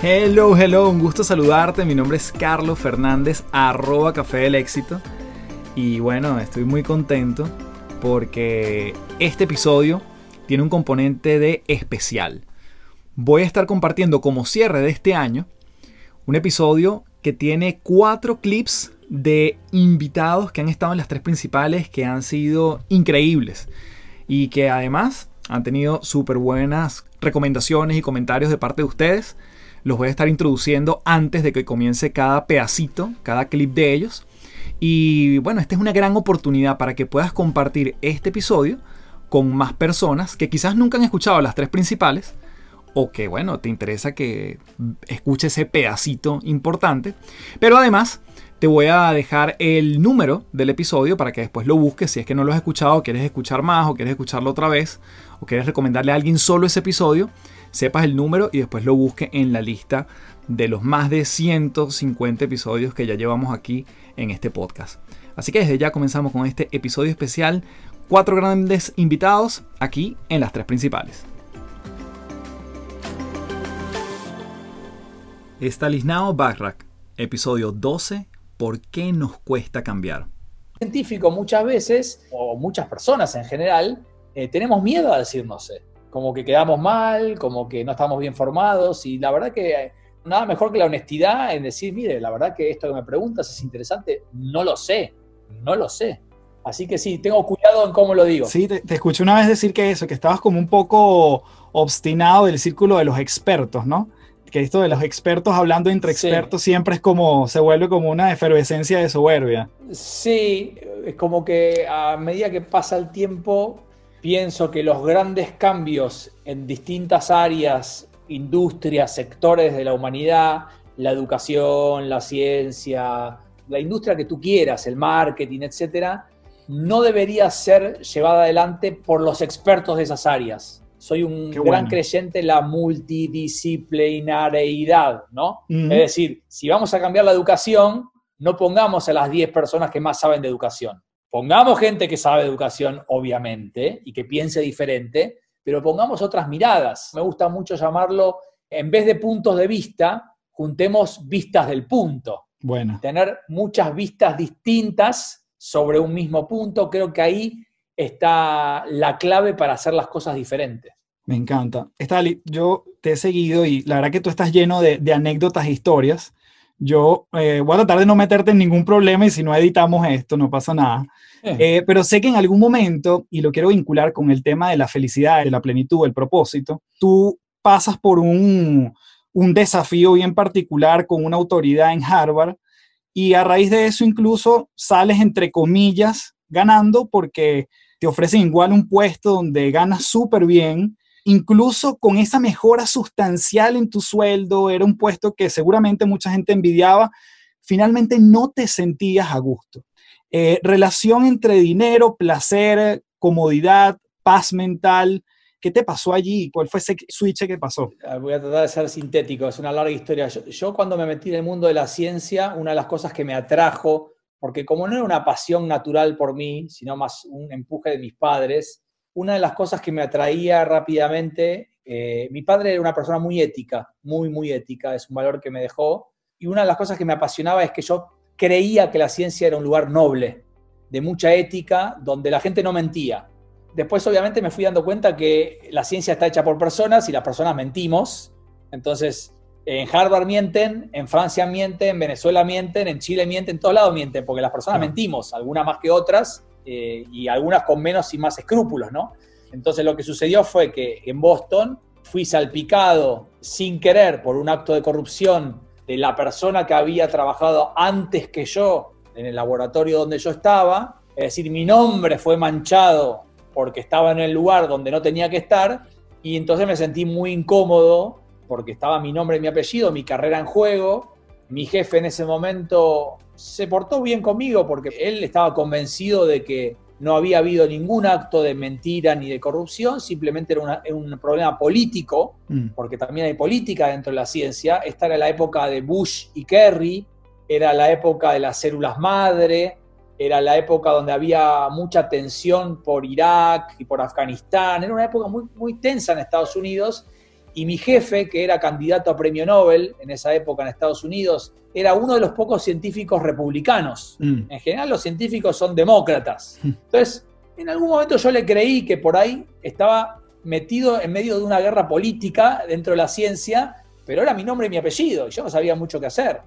Hello, hello, un gusto saludarte. Mi nombre es Carlos Fernández, arroba Café del Éxito. Y bueno, estoy muy contento porque este episodio tiene un componente de especial. Voy a estar compartiendo como cierre de este año un episodio que tiene cuatro clips de invitados que han estado en las tres principales que han sido increíbles y que además han tenido súper buenas recomendaciones y comentarios de parte de ustedes los voy a estar introduciendo antes de que comience cada pedacito, cada clip de ellos. Y bueno, esta es una gran oportunidad para que puedas compartir este episodio con más personas que quizás nunca han escuchado las tres principales o que bueno, te interesa que escuche ese pedacito importante. Pero además te voy a dejar el número del episodio para que después lo busques si es que no lo has escuchado, quieres escuchar más o quieres escucharlo otra vez o quieres recomendarle a alguien solo ese episodio sepas el número y después lo busque en la lista de los más de 150 episodios que ya llevamos aquí en este podcast. Así que desde ya comenzamos con este episodio especial. Cuatro grandes invitados aquí en las tres principales. Stalisnao Backrack, episodio 12, ¿por qué nos cuesta cambiar? Científico muchas veces, o muchas personas en general, eh, tenemos miedo a decir no como que quedamos mal, como que no estamos bien formados y la verdad que nada mejor que la honestidad en decir, mire, la verdad que esto que me preguntas es interesante, no lo sé, no lo sé. Así que sí, tengo cuidado en cómo lo digo. Sí, te, escuché una vez decir que eso, que estabas como un poco obstinado del círculo de los expertos, ¿no? Que esto de los expertos hablando entre expertos siempre es como, se vuelve como una efervescencia de soberbia. Sí, es como que a medida que pasa el tiempo pienso que los grandes cambios en distintas áreas, industrias, sectores de la humanidad, la educación, la ciencia, la industria que tú quieras, el marketing, etcétera, no debería ser llevada adelante por los expertos de esas áreas. Soy un gran creyente en la multidisciplinariedad, ¿no? Es decir, si vamos a cambiar la educación, no pongamos a las 10 personas que más saben de educación Pongamos gente que sabe de educación, obviamente, y que piense diferente, pero pongamos otras miradas. Me gusta mucho llamarlo, en vez de puntos de vista, juntemos vistas del punto. Bueno. Tener muchas vistas distintas sobre un mismo punto, creo que ahí está la clave para hacer las cosas diferentes. Me encanta. Estali, yo te he seguido y la verdad que tú estás lleno de, anécdotas e historias. Yo eh, voy a tratar de no meterte en ningún problema y si no editamos esto, no pasa nada. Eh. Eh, pero sé que en algún momento, y lo quiero vincular con el tema de la felicidad, de la plenitud, el propósito, tú pasas por un, un desafío bien particular con una autoridad en Harvard y a raíz de eso incluso sales entre comillas ganando porque te ofrecen igual un puesto donde ganas súper bien, incluso con esa mejora sustancial en tu sueldo, era un puesto que seguramente mucha gente envidiaba, finalmente no te sentías a gusto. Eh, relación entre dinero, placer, comodidad, paz mental. ¿Qué te pasó allí? ¿Cuál fue ese switch que pasó? Ah, voy a tratar de ser sintético, es una larga historia. Yo, cuando me metí en el mundo de la ciencia, una de las cosas que me atrajo, porque como no era una pasión natural por mí, sino más un empuje de mis padres, una de las cosas que me atraía rápidamente, eh, mi padre era una persona muy ética, muy, muy ética, es un valor que me dejó, y una de las cosas que me apasionaba es que yo creía que la ciencia era un lugar noble, de mucha ética, donde la gente no mentía. Después obviamente me fui dando cuenta que la ciencia está hecha por personas y las personas mentimos. Entonces, en Harvard mienten, en Francia mienten, en Venezuela mienten, en Chile mienten, en todos lados mienten, porque las personas mentimos, algunas más que otras eh, y algunas con menos y más escrúpulos, ¿no? Entonces lo que sucedió fue que en Boston fui salpicado sin querer por un acto de corrupción de la persona que había trabajado antes que yo en el laboratorio donde yo estaba, es decir, mi nombre fue manchado porque estaba en el lugar donde no tenía que estar y entonces me sentí muy incómodo porque estaba mi nombre y mi apellido, mi carrera en juego. Mi jefe en ese momento se portó bien conmigo porque él estaba convencido de que no había habido ningún acto de mentira ni de corrupción, simplemente era, un problema político, mm. porque también hay política dentro de la ciencia. Esta era la época de Bush y Kerry, era la época de las células madre, era la época donde había mucha tensión por Irak y por Afganistán, era una época muy, muy tensa en Estados Unidos y mi jefe, que era candidato a premio Nobel en esa época en Estados Unidos, era uno de los pocos científicos republicanos. Mm. En general los científicos son demócratas. Entonces, en algún momento yo le creí que por ahí estaba metido en medio de una guerra política dentro de la ciencia, pero era mi nombre y mi apellido, y yo no sabía mucho qué hacer.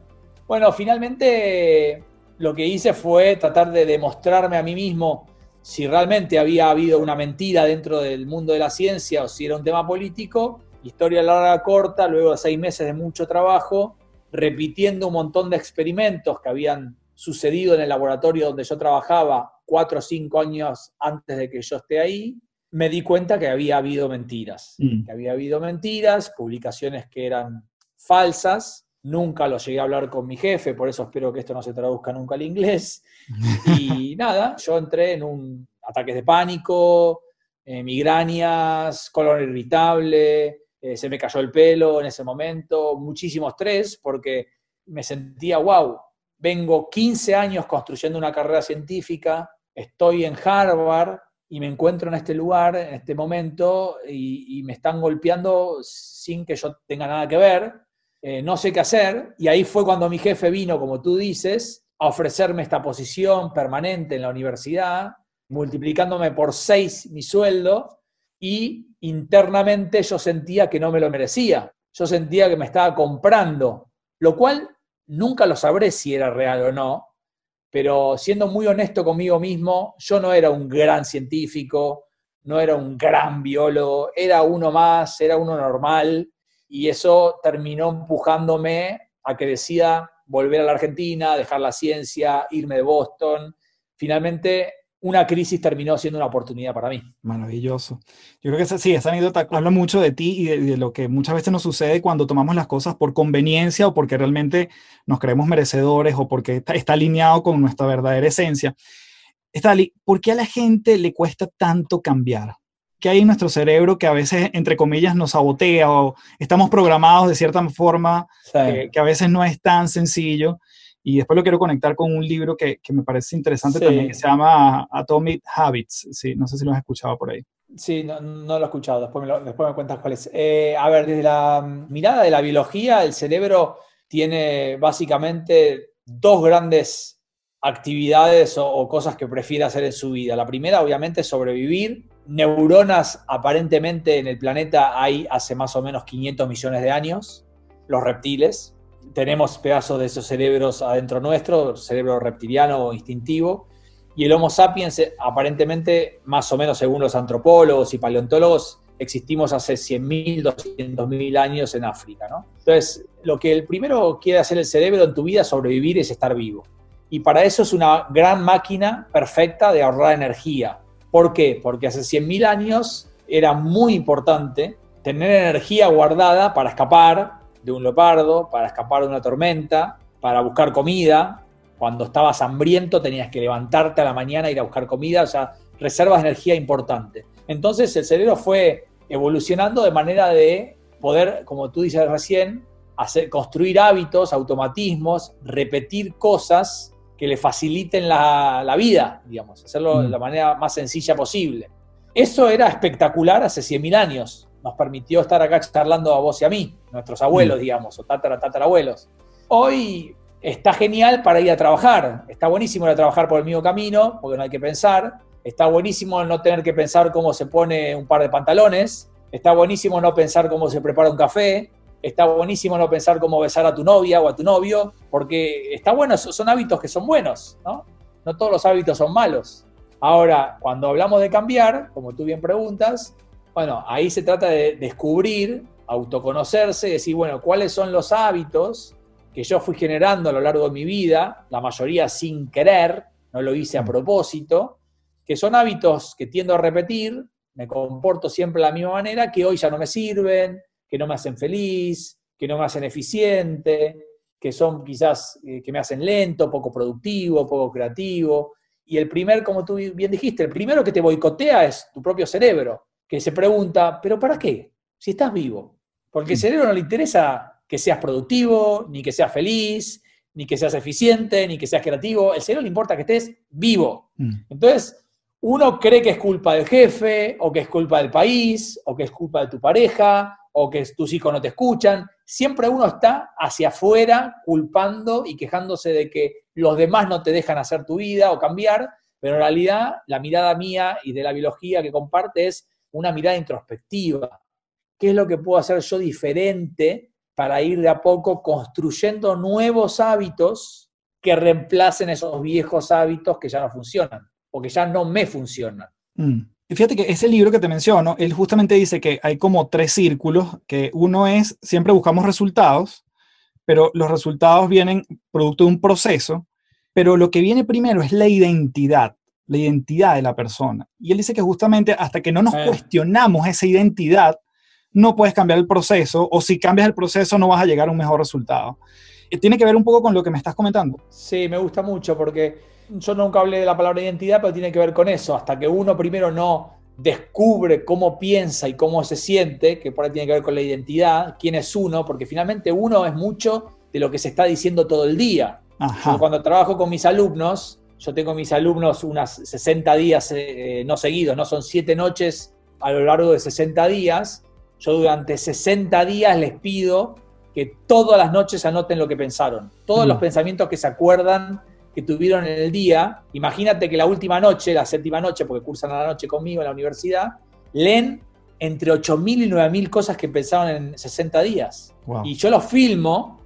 Bueno, finalmente lo que hice fue tratar de demostrarme a mí mismo si realmente había habido una mentira dentro del mundo de la ciencia o si era un tema político, Historia larga, corta, luego de seis meses de mucho trabajo, repitiendo un montón de experimentos que habían sucedido en el laboratorio donde yo trabajaba cuatro o cinco años antes de que yo esté ahí, me di cuenta que había habido mentiras, mm. que había habido mentiras, publicaciones que eran falsas, nunca lo llegué a hablar con mi jefe, por eso espero que esto no se traduzca nunca al inglés, y nada, yo entré en un ataque de pánico, eh, migrañas, color irritable, eh, se me cayó el pelo en ese momento, muchísimo estrés porque me sentía, wow, vengo 15 años construyendo una carrera científica, estoy en Harvard y me encuentro en este lugar, en este momento, y, me están golpeando sin que yo tenga nada que ver, eh, no sé qué hacer, y ahí fue cuando mi jefe vino, como tú dices, a ofrecerme esta posición permanente en la universidad, multiplicándome por seis mi sueldo, y internamente yo sentía que no me lo merecía, yo sentía que me estaba comprando, lo cual nunca lo sabré si era real o no, pero siendo muy honesto conmigo mismo, yo no era un gran científico, no era un gran biólogo, era uno más, era uno normal, y eso terminó empujándome a que decida volver a la Argentina, dejar la ciencia, irme de Boston. Finalmente una crisis terminó siendo una oportunidad para mí. Maravilloso. Yo creo que sí, esa anécdota habla mucho de ti y de, lo que muchas veces nos sucede cuando tomamos las cosas por conveniencia o porque realmente nos creemos merecedores o porque está, alineado con nuestra verdadera esencia. Estali, ¿por qué a la gente le cuesta tanto cambiar? ¿Qué hay en nuestro cerebro que a veces, entre comillas, nos sabotea o estamos programados de cierta forma que a veces no es tan sencillo? Y después lo quiero conectar con un libro que, que me parece interesante también, que se llama Atomic Habits. Sí, no sé si lo has escuchado por ahí. Sí, no, no lo he escuchado, después me, después me cuentas cuál es. Eh, a ver, desde la mirada de la biología, el cerebro tiene básicamente dos grandes actividades o, o, cosas que prefiere hacer en su vida. La primera, obviamente, es sobrevivir. Neuronas, aparentemente, en el planeta hay hace más o menos 500 millones de años. Los reptiles, tenemos pedazos de esos cerebros adentro nuestro, cerebro reptiliano o instintivo, y el Homo sapiens, eh, aparentemente, más o menos según los antropólogos y paleontólogos, existimos hace 100.000, 200.000 años en África. ¿no? Entonces, lo que el primero quiere hacer el cerebro en tu vida, sobrevivir, es estar vivo. Y para eso es una gran máquina perfecta de ahorrar energía. ¿Por qué? Porque hace 100.000 años era muy importante tener energía guardada para escapar de un leopardo, para escapar de una tormenta, para buscar comida. Cuando estabas hambriento tenías que levantarte a la mañana e ir a buscar comida, o sea, reservas de energía importante. Entonces el cerebro fue evolucionando de manera de poder, como tú dices recién, hacer, construir hábitos, automatismos, repetir cosas que le faciliten la, vida, digamos, hacerlo de mm. la manera más sencilla posible. Eso era espectacular hace 100.000 años. Nos permitió estar acá charlando a vos y a mí, nuestros abuelos, mm. digamos, o tatara, tatarabuelos. Hoy está genial para ir a trabajar. Está buenísimo ir a trabajar por el mismo camino, porque no hay que pensar. Está buenísimo no tener que pensar cómo se pone un par de pantalones. Está buenísimo no pensar cómo se prepara un café. Está buenísimo no pensar cómo besar a tu novia o a tu novio, porque está bueno, son hábitos que son buenos, ¿no? No todos los hábitos son malos. Ahora, cuando hablamos de cambiar, como tú bien preguntas, bueno, ahí se trata de descubrir, autoconocerse, decir, bueno, cuáles son los hábitos que yo fui generando a lo largo de mi vida, la mayoría sin querer, no lo hice a mm. propósito, que son hábitos que tiendo a repetir, me comporto siempre de la misma manera, que hoy ya no me sirven, que no me hacen feliz, que no me hacen eficiente, que son quizás eh, que me hacen lento, poco productivo, poco creativo. Y el primer, como tú bien dijiste, el primero que te boicotea es tu propio cerebro, que se pregunta, ¿pero para qué? Si estás vivo. Porque al mm. cerebro no le interesa que seas productivo, ni que seas feliz, ni que seas eficiente, ni que seas creativo. El cerebro le importa que estés vivo. Mm. Entonces, uno cree que es culpa del jefe, o que es culpa del país, o que es culpa de tu pareja, o que tus hijos no te escuchan. Siempre uno está hacia afuera culpando y quejándose de que los demás no te dejan hacer tu vida o cambiar, pero en realidad la mirada mía y de la biología que comparte es una mirada introspectiva. ¿Qué es lo que puedo hacer yo diferente para ir de a poco construyendo nuevos hábitos que reemplacen esos viejos hábitos que ya no funcionan? porque ya no me funciona. Mm. Y fíjate que ese libro que te menciono, él justamente dice que hay como tres círculos, que uno es, siempre buscamos resultados, pero los resultados vienen producto de un proceso, pero lo que viene primero es la identidad, la identidad de la persona. Y él dice que justamente hasta que no nos eh. cuestionamos esa identidad, no puedes cambiar el proceso, o si cambias el proceso no vas a llegar a un mejor resultado. Y tiene que ver un poco con lo que me estás comentando. Sí, me gusta mucho porque yo nunca hablé de la palabra identidad, pero tiene que ver con eso. Hasta que uno primero no descubre cómo piensa y cómo se siente, que por ahí tiene que ver con la identidad, quién es uno, porque finalmente uno es mucho de lo que se está diciendo todo el día. Cuando trabajo con mis alumnos, yo tengo mis alumnos unas 60 días eh, no seguidos, no son 7 noches a lo largo de 60 días. Yo durante 60 días les pido que todas las noches anoten lo que pensaron, todos los mm. pensamientos que se acuerdan que tuvieron en el día, imagínate que la última noche, la séptima noche, porque cursan a la noche conmigo en la universidad, leen entre 8.000 y 9.000 cosas que pensaron en 60 días. Y yo los filmo,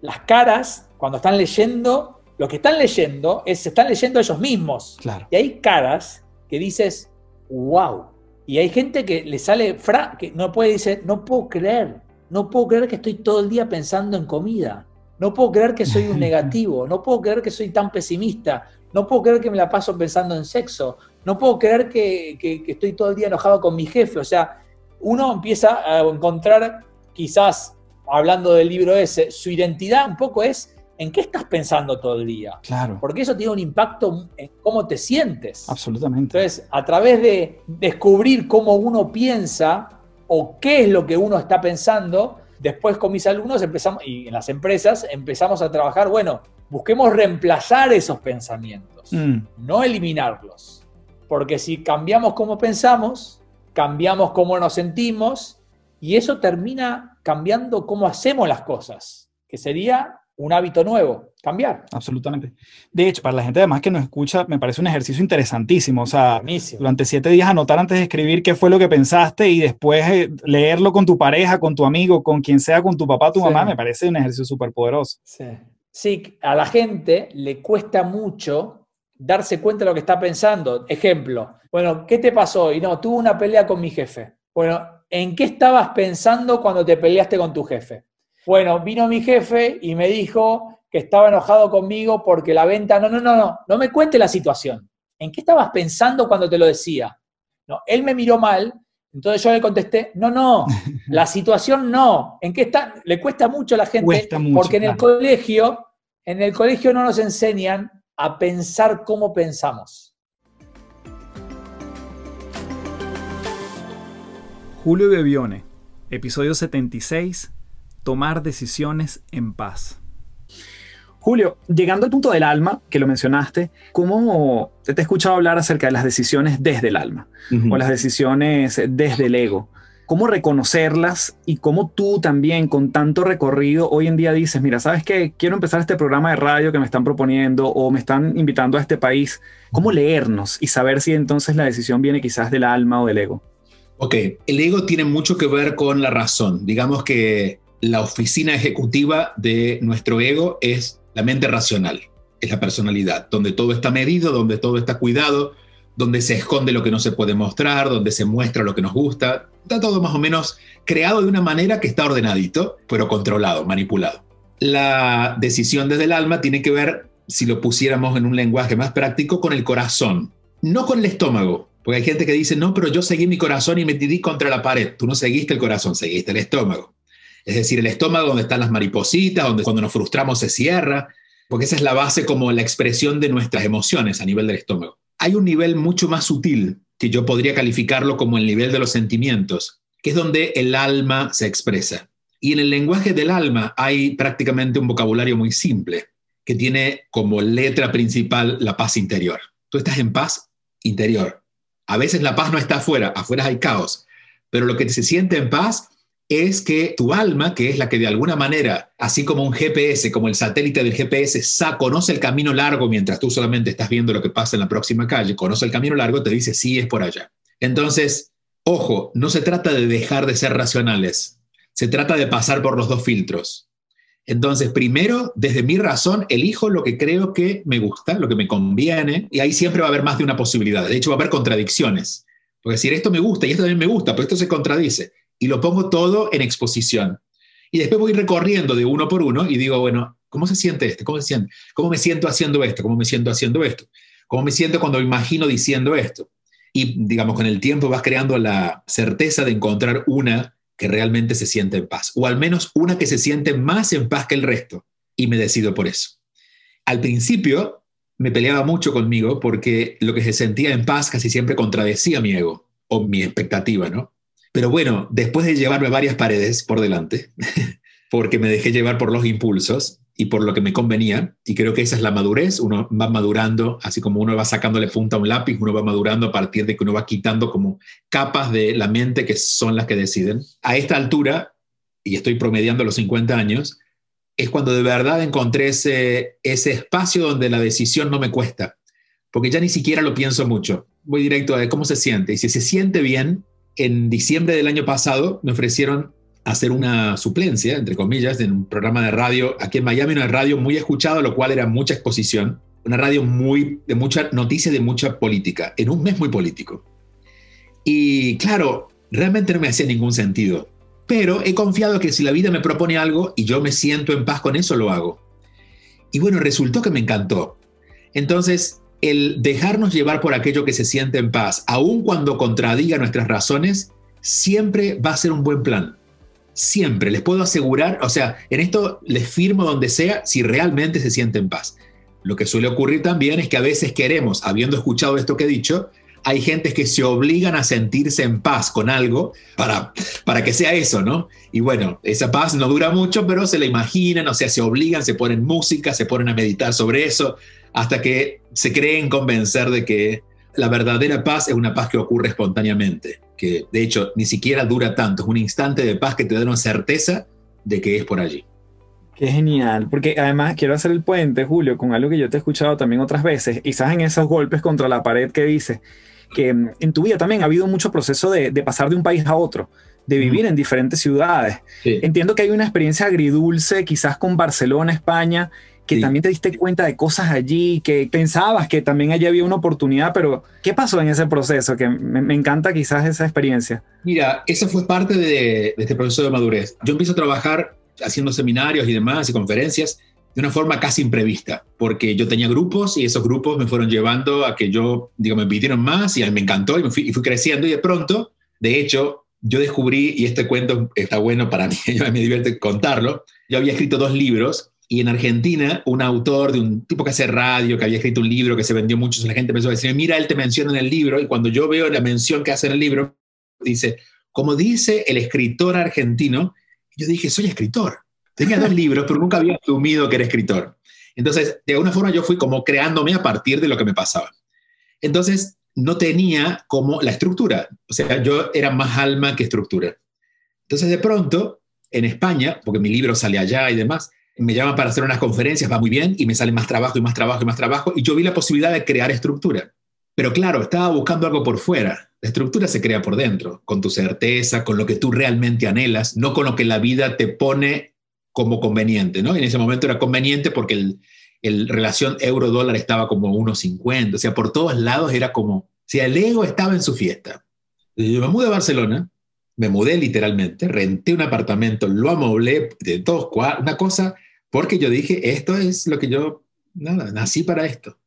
las caras, cuando están leyendo, lo que están leyendo es, se están leyendo ellos mismos. Y hay caras que dices, wow. Y hay gente que le sale, fra que no puede decir, no puedo creer, no puedo creer que estoy todo el día pensando en comida. No puedo creer que soy un negativo, no puedo creer que soy tan pesimista, no puedo creer que me la paso pensando en sexo, no puedo creer que, estoy todo el día enojado con mi jefe. O sea, uno empieza a encontrar, quizás hablando del libro ese, su identidad un poco es en qué estás pensando todo el día. Claro. Porque eso tiene un impacto en cómo te sientes. Absolutamente. Entonces, a través de descubrir cómo uno piensa o qué es lo que uno está pensando, Después con mis alumnos empezamos, y en las empresas empezamos a trabajar, bueno, busquemos reemplazar esos pensamientos, mm. no eliminarlos. Porque si cambiamos cómo pensamos, cambiamos cómo nos sentimos, y eso termina cambiando cómo hacemos las cosas, que sería un hábito nuevo, cambiar. Absolutamente. De hecho, para la gente además que nos escucha, me parece un ejercicio interesantísimo. O sea, durante siete días anotar antes de escribir qué fue lo que pensaste y después eh, leerlo con tu pareja, con tu amigo, con quien sea, con tu papá, tu mamá, me parece un ejercicio súper poderoso. Sí. sí, a la gente le cuesta mucho darse cuenta de lo que está pensando. Ejemplo, bueno, ¿qué te pasó? Y no, tuve una pelea con mi jefe. Bueno, ¿en qué estabas pensando cuando te peleaste con tu jefe? Bueno, vino mi jefe y me dijo que estaba enojado conmigo porque la venta, no, no, no, no, no me cuente la situación. ¿en qué estabas pensando cuando te lo decía? No, él me miró mal, entonces yo le contesté, no, no, la situación no. ¿En qué está? Le cuesta mucho a la gente, porque en el colegio, en el colegio no nos enseñan a pensar como pensamos. Julio Bebione, episodio 76, tomar decisiones en paz. Julio, llegando al punto del alma, que lo mencionaste, ¿cómo te he escuchado hablar acerca de las decisiones desde el alma o las decisiones desde el ego? ¿Cómo reconocerlas y cómo tú también con tanto recorrido hoy en día dices, mira, ¿sabes qué? Quiero empezar este programa de radio que me están proponiendo o me están invitando a este país. ¿Cómo leernos y saber si entonces la decisión viene quizás del alma o del ego? Ok, el ego tiene mucho que ver con la razón. Digamos que la oficina ejecutiva de nuestro ego es la mente racional, es la personalidad, donde todo está medido, donde todo está cuidado, donde se esconde lo que no se puede mostrar, donde se muestra lo que nos gusta. Está todo más o menos creado de una manera que está ordenadito, pero controlado, manipulado. La decisión desde el alma tiene que ver, si lo pusiéramos en un lenguaje más práctico, con el corazón, no con el estómago. Porque hay gente que dice, no, pero yo seguí mi corazón y me tiré contra la pared. Tú no seguiste el corazón, seguiste el estómago. Es decir, el estómago donde están las maripositas, donde cuando nos frustramos se cierra, porque esa es la base como la expresión de nuestras emociones a nivel del estómago. Hay un nivel mucho más sutil que yo podría calificarlo como el nivel de los sentimientos, que es donde el alma se expresa. Y en el lenguaje del alma hay prácticamente un vocabulario muy simple, que tiene como letra principal la paz interior. Tú estás en paz interior. A veces la paz no está afuera, afuera hay caos, pero lo que se siente en paz es que tu alma, que es la que de alguna manera, así como un GPS, como el satélite del GPS, conoce el camino largo mientras tú solamente estás viendo lo que pasa en la próxima calle, conoce el camino largo, te dice, sí, es por allá. Entonces, ojo, no se trata de dejar de ser racionales, se trata de pasar por los dos filtros. Entonces, primero, desde mi razón, elijo lo que creo que me gusta, lo que me conviene, y ahí siempre va a haber más de una posibilidad. De hecho, va a haber contradicciones. Porque decir, esto me gusta y esto también me gusta, pero esto se contradice y lo pongo todo en exposición. Y después voy recorriendo de uno por uno y digo, bueno, ¿cómo se siente este? ¿Cómo se siente? ¿Cómo me siento haciendo esto? ¿Cómo me siento haciendo esto? ¿Cómo me siento cuando me imagino diciendo esto? Y digamos, con el tiempo vas creando la certeza de encontrar una que realmente se siente en paz, o al menos una que se siente más en paz que el resto, y me decido por eso. Al principio me peleaba mucho conmigo porque lo que se sentía en paz casi siempre contradecía mi ego o mi expectativa, ¿no? Pero bueno, después de llevarme varias paredes por delante, porque me dejé llevar por los impulsos y por lo que me convenía, y creo que esa es la madurez, uno va madurando, así como uno va sacándole punta a un lápiz, uno va madurando a partir de que uno va quitando como capas de la mente que son las que deciden. A esta altura, y estoy promediando los 50 años, es cuando de verdad encontré ese, ese espacio donde la decisión no me cuesta, porque ya ni siquiera lo pienso mucho. Voy directo a cómo se siente, y si se siente bien, en diciembre del año pasado me ofrecieron hacer una suplencia, entre comillas, en un programa de radio aquí en Miami, una radio muy escuchada, lo cual era mucha exposición, una radio muy de mucha noticia, de mucha política, en un mes muy político. Y claro, realmente no me hacía ningún sentido, pero he confiado que si la vida me propone algo y yo me siento en paz con eso, lo hago. Y bueno, resultó que me encantó. Entonces, el dejarnos llevar por aquello que se siente en paz, aun cuando contradiga nuestras razones, siempre va a ser un buen plan. Siempre, les puedo asegurar, o sea, en esto les firmo donde sea si realmente se siente en paz. Lo que suele ocurrir también es que a veces queremos, habiendo escuchado esto que he dicho, hay gentes que se obligan a sentirse en paz con algo para, para que sea eso, ¿no? Y bueno, esa paz no dura mucho, pero se la imaginan, o sea, se obligan, se ponen música, se ponen a meditar sobre eso, hasta que se creen convencer de que la verdadera paz es una paz que ocurre espontáneamente, que de hecho ni siquiera dura tanto, es un instante de paz que te da una certeza de que es por allí. Qué genial, porque además quiero hacer el puente, Julio, con algo que yo te he escuchado también otras veces, quizás en esos golpes contra la pared que dices, que en tu vida también ha habido mucho proceso de, pasar de un país a otro, de vivir en diferentes ciudades. Entiendo que hay una experiencia agridulce, quizás con Barcelona, España, que también te diste cuenta de cosas allí, que pensabas que también allí había una oportunidad, pero ¿qué pasó en ese proceso? Que me, encanta quizás esa experiencia. Mira, eso fue parte de, de, este proceso de madurez. Yo empiezo a trabajar haciendo seminarios y demás y conferencias de una forma casi imprevista, porque yo tenía grupos y esos grupos me fueron llevando a que yo, digo, me pidieron más y me encantó y, fui, y fui creciendo y de pronto, de hecho, yo descubrí, y este cuento está bueno para mí, me divierte contarlo, yo había escrito dos libros y en Argentina un autor de un tipo que hace radio, que había escrito un libro que se vendió mucho, la gente empezó a decir, mira, él te menciona en el libro y cuando yo veo la mención que hace en el libro, dice, como dice el escritor argentino, yo dije, soy escritor. Tenía dos libros, pero nunca había asumido que era escritor. Entonces, de alguna forma yo fui como creándome a partir de lo que me pasaba. Entonces, no tenía como la estructura. O sea, yo era más alma que estructura. Entonces, de pronto, en España, porque mi libro sale allá y demás, me llaman para hacer unas conferencias, va muy bien, y me sale más trabajo y más trabajo y más trabajo, y yo vi la posibilidad de crear estructura. Pero claro, estaba buscando algo por fuera. La estructura se crea por dentro, con tu certeza, con lo que tú realmente anhelas, no con lo que la vida te pone como conveniente, ¿no? En ese momento era conveniente porque el, el relación euro-dólar estaba como 1,50, o sea, por todos lados era como, si el ego estaba en su fiesta. Yo me mudé a Barcelona, me mudé literalmente, renté un apartamento, lo amoblé de dos cuartos, una cosa, porque yo dije, esto es lo que yo, nací para esto.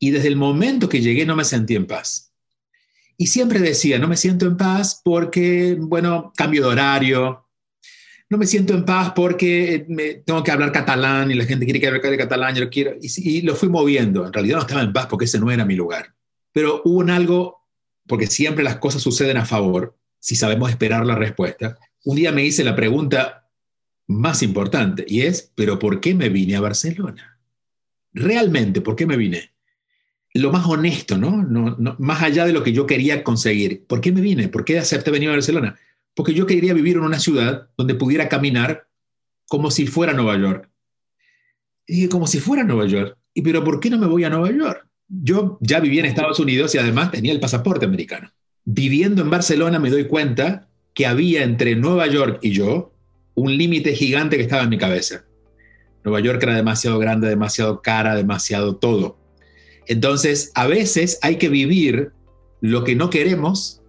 Y desde el momento que llegué no me sentí en paz. Y siempre decía, no me siento en paz porque, bueno, cambio de horario, no me siento en paz porque me, tengo que hablar catalán y la gente quiere que hable catalán, yo lo quiero. Y, y, lo fui moviendo. En realidad no estaba en paz porque ese no era mi lugar. Pero hubo un algo, porque siempre las cosas suceden a favor, si sabemos esperar la respuesta. Un día me hice la pregunta más importante y es, ¿pero por qué me vine a Barcelona? Realmente, ¿por qué me vine? Lo más honesto, ¿no? No, no más allá de lo que yo quería conseguir. ¿Por qué me vine? ¿Por qué acepté venir a Barcelona? porque yo quería vivir en una ciudad donde pudiera caminar como si fuera Nueva York. Y dije, como si fuera Nueva York. ¿Y pero por qué no me voy a Nueva York? Yo ya vivía en Estados Unidos y además tenía el pasaporte americano. Viviendo en Barcelona me doy cuenta que había entre Nueva York y yo un límite gigante que estaba en mi cabeza. Nueva York era demasiado grande, demasiado cara, demasiado todo. Entonces, a veces hay que vivir lo que no queremos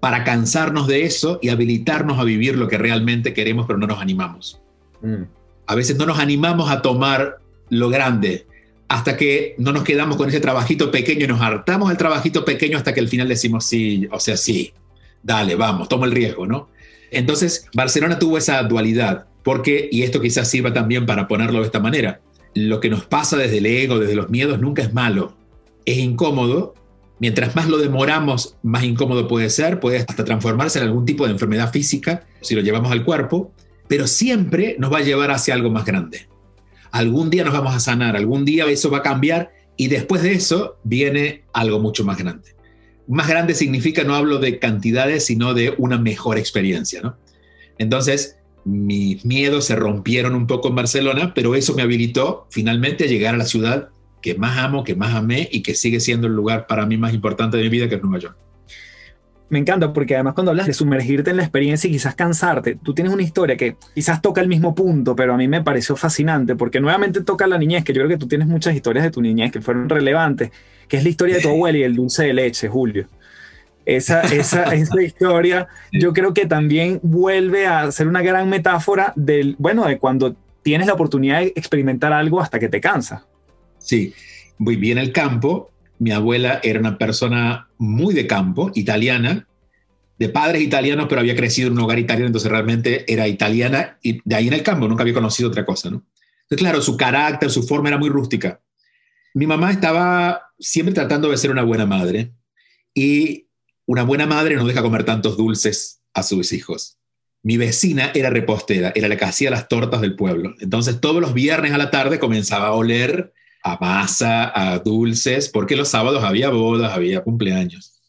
para cansarnos de eso y habilitarnos a vivir lo que realmente queremos, pero no nos animamos. Mm. A veces no nos animamos a tomar lo grande hasta que no nos quedamos con ese trabajito pequeño y nos hartamos el trabajito pequeño hasta que al final decimos sí, o sea, sí, dale, vamos, toma el riesgo, ¿no? Entonces, Barcelona tuvo esa dualidad, porque, y esto quizás sirva también para ponerlo de esta manera, lo que nos pasa desde el ego, desde los miedos, nunca es malo. Es incómodo, Mientras más lo demoramos, más incómodo puede ser, puede hasta transformarse en algún tipo de enfermedad física si lo llevamos al cuerpo, pero siempre nos va a llevar hacia algo más grande. Algún día nos vamos a sanar, algún día eso va a cambiar y después de eso viene algo mucho más grande. Más grande significa, no hablo de cantidades, sino de una mejor experiencia, ¿no? Entonces, mis miedos se rompieron un poco en Barcelona, pero eso me habilitó finalmente a llegar a la ciudad que más amo, que más amé y que sigue siendo el lugar para mí más importante de mi vida, que es Nueva York. Me encanta porque además cuando hablas de sumergirte en la experiencia y quizás cansarte, tú tienes una historia que quizás toca el mismo punto, pero a mí me pareció fascinante porque nuevamente toca la niñez, que yo creo que tú tienes muchas historias de tu niñez que fueron relevantes, que es la historia de tu abuela y el dulce de leche, Julio. Esa, esa, esa historia yo creo que también vuelve a ser una gran metáfora del, bueno, de cuando tienes la oportunidad de experimentar algo hasta que te cansa. Sí, viví en el campo. Mi abuela era una persona muy de campo, italiana, de padres italianos, pero había crecido en un hogar italiano, entonces realmente era italiana y de ahí en el campo nunca había conocido otra cosa, ¿no? Entonces, claro, su carácter, su forma era muy rústica. Mi mamá estaba siempre tratando de ser una buena madre y una buena madre no deja comer tantos dulces a sus hijos. Mi vecina era repostera, era la que hacía las tortas del pueblo. Entonces, todos los viernes a la tarde comenzaba a oler a masa, a dulces, porque los sábados había bodas, había cumpleaños.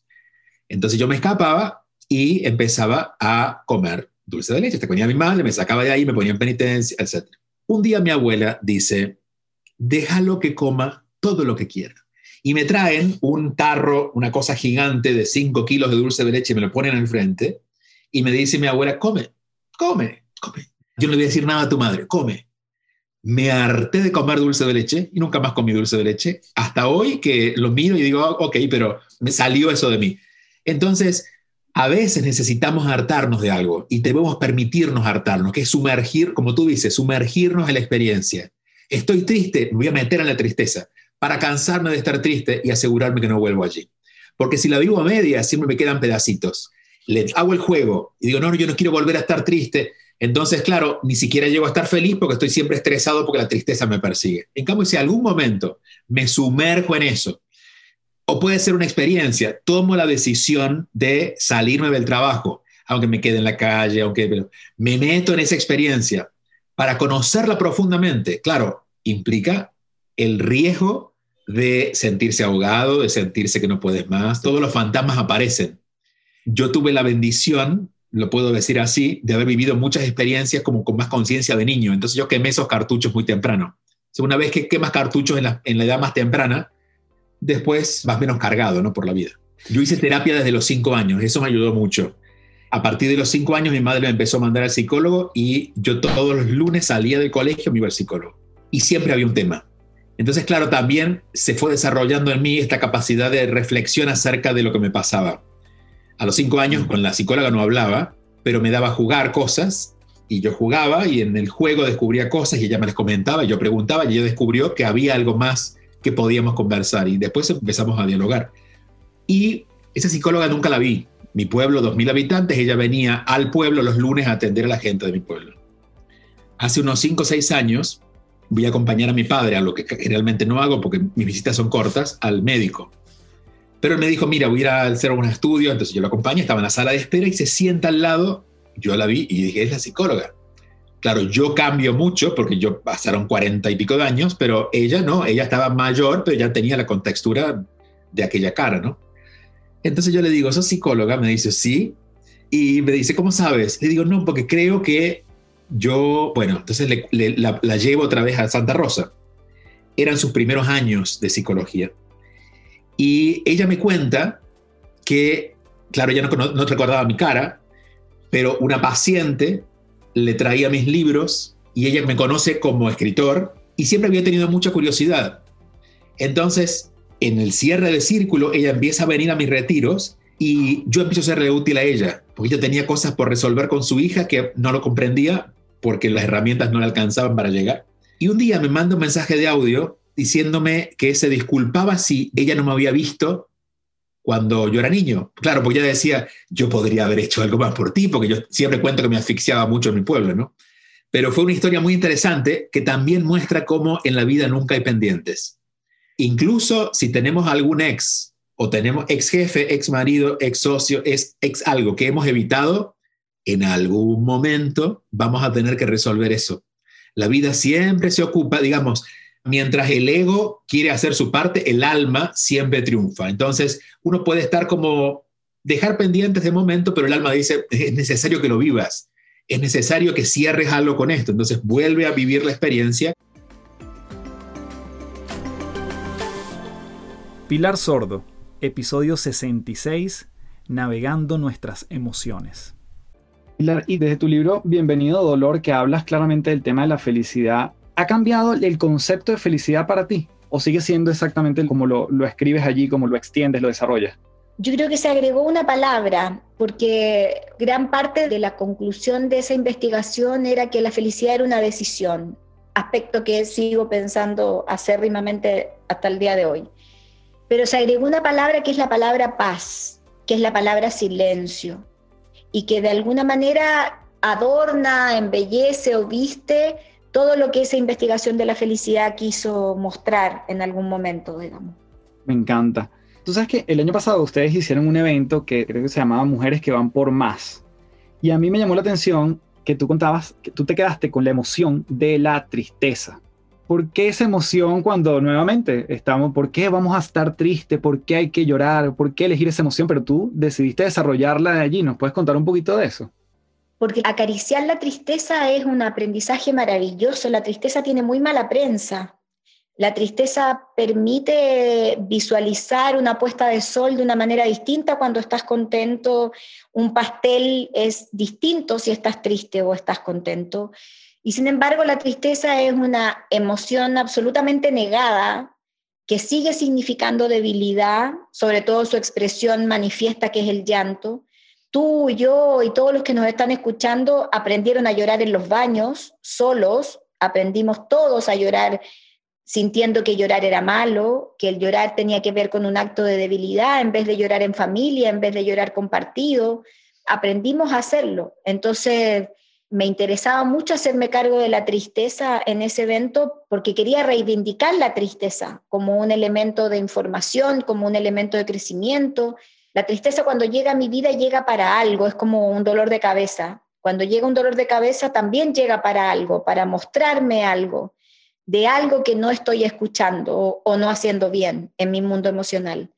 Entonces yo me escapaba y empezaba a comer dulce de leche. Te ponía mi madre, me sacaba de ahí, me ponía en penitencia, etc. Un día mi abuela dice, déjalo que coma todo lo que quiera. Y me traen un tarro, una cosa gigante de 5 kilos de dulce de leche me lo ponen al frente. Y me dice mi abuela, come, come, come. Yo no le voy a decir nada a tu madre, come me harté de comer dulce de leche y nunca más comí dulce de leche. Hasta hoy que lo miro y digo, ok, pero me salió eso de mí. Entonces, a veces necesitamos hartarnos de algo y debemos permitirnos hartarnos, que es sumergir, como tú dices, sumergirnos en la experiencia. Estoy triste, me voy a meter en la tristeza para cansarme de estar triste y asegurarme que no vuelvo allí. Porque si la vivo a media, siempre me quedan pedacitos. Le hago el juego y digo, no, yo no quiero volver a estar triste. Entonces, claro, ni siquiera llego a estar feliz porque estoy siempre estresado porque la tristeza me persigue. En cambio, si algún momento me sumerjo en eso, o puede ser una experiencia, tomo la decisión de salirme del trabajo, aunque me quede en la calle, aunque me meto en esa experiencia para conocerla profundamente. Claro, implica el riesgo de sentirse ahogado, de sentirse que no puedes más. Todos los fantasmas aparecen. Yo tuve la bendición, lo puedo decir así, de haber vivido muchas experiencias como con más conciencia de niño. Entonces yo quemé esos cartuchos muy temprano. Una vez que quemas cartuchos en la, edad más temprana, después vas menos cargado ¿no? por la vida. Yo hice terapia desde los cinco años, eso me ayudó mucho. A partir de los cinco años mi madre me empezó a mandar al psicólogo y yo todos los lunes salía del colegio me iba al psicólogo. Y siempre había un tema. Entonces, claro, también se fue desarrollando en mí esta capacidad de reflexión acerca de lo que me pasaba. A los cinco años con la psicóloga no hablaba, pero me daba a jugar cosas y yo jugaba y en el juego descubría cosas y ella me las comentaba, y yo preguntaba y ella descubrió que había algo más que podíamos conversar y después empezamos a dialogar. Y esa psicóloga nunca la vi. Mi pueblo, 2.000 habitantes, ella venía al pueblo los lunes a atender a la gente de mi pueblo. Hace unos 5 o 6 años voy a acompañar a mi padre, a lo que realmente no hago porque mis visitas son cortas, al médico. Pero él me dijo, mira, voy a ir a hacer un estudio, entonces yo lo acompaño, estaba en la sala de espera y se sienta al lado, yo la vi y dije, es la psicóloga. Claro, yo cambio mucho porque yo pasaron cuarenta y pico de años, pero ella no, ella estaba mayor, pero ya tenía la contextura de aquella cara, ¿no? Entonces yo le digo, ¿sos psicóloga? Me dice, sí. Y me dice, ¿cómo sabes? Le digo, no, porque creo que yo, bueno, entonces la, llevo otra vez a Santa Rosa. Eran sus primeros años de psicología. Y ella me cuenta que, claro, ya no, no recordaba mi cara, pero una paciente le traía mis libros y ella me conoce como escritor y siempre había tenido mucha curiosidad. Entonces, en el cierre del círculo, ella empieza a venir a mis retiros y yo empiezo a serle útil a ella, porque ella tenía cosas por resolver con su hija que no lo comprendía porque las herramientas no le alcanzaban para llegar. Y un día me manda un mensaje de audio diciéndome que se disculpaba si ella no me había visto cuando yo era niño. Claro, porque ella decía, yo podría haber hecho algo más por ti, porque yo siempre cuento que me asfixiaba mucho en mi pueblo, ¿no? Pero fue una historia muy interesante que también muestra cómo en la vida nunca hay pendientes. Incluso si tenemos algún ex o tenemos ex jefe, ex marido, ex socio, ex, ex algo que hemos evitado, en algún momento vamos a tener que resolver eso. La vida siempre se ocupa, digamos, mientras el ego quiere hacer su parte, el alma siempre triunfa. Entonces, uno puede estar como dejar pendientes de momento, pero el alma dice, es necesario que lo vivas, es necesario que cierres algo con esto. Entonces, vuelve a vivir la experiencia. Pilar Sordo, episodio 66, Navegando nuestras emociones. Y desde tu libro Bienvenido Dolor, que hablas claramente del tema de la felicidad, ¿Ha cambiado el concepto de felicidad para ti? ¿O sigue siendo exactamente como lo, escribes allí, como lo extiendes, lo desarrollas? Yo creo que se agregó una palabra, porque gran parte de la conclusión de esa investigación era que la felicidad era una decisión, aspecto que sigo pensando acérrimamente hasta el día de hoy. Pero se agregó una palabra que es la palabra paz, que es la palabra silencio, y que de alguna manera adorna, embellece o viste todo lo que esa investigación de la felicidad quiso mostrar en algún momento, digamos. Me encanta. Tú sabes que el año pasado ustedes hicieron un evento que creo que se llamaba Mujeres que van por más. Y a mí me llamó la atención que tú contabas que tú te quedaste con la emoción de la tristeza. ¿Por qué esa emoción cuando nuevamente estamos, por qué vamos a estar tristes, por qué hay que llorar, por qué elegir esa emoción, pero tú decidiste desarrollarla allí? ¿Nos puedes contar un poquito de eso? porque acariciar la tristeza es un aprendizaje maravilloso. La tristeza tiene muy mala prensa. La tristeza permite visualizar una puesta de sol de una manera distinta cuando estás contento. Un pastel es distinto si estás triste o estás contento. Y sin embargo, la tristeza es una emoción absolutamente negada que sigue significando debilidad, sobre todo su expresión manifiesta que es el llanto, tú, yo y todos los que nos están escuchando aprendieron a llorar en los baños, solos, aprendimos todos a llorar sintiendo que llorar era malo, que el llorar tenía que ver con un acto de debilidad en vez de llorar en familia, en vez de llorar compartido. Aprendimos a hacerlo. Entonces, me interesaba mucho hacerme cargo de la tristeza en ese evento porque quería reivindicar la tristeza como un elemento de información, como un elemento de crecimiento. La tristeza cuando llega a mi vida llega para algo, es como un dolor de cabeza. Cuando llega un dolor de cabeza también llega para algo, para mostrarme algo, de algo que no estoy escuchando o, no haciendo bien en mi mundo emocional.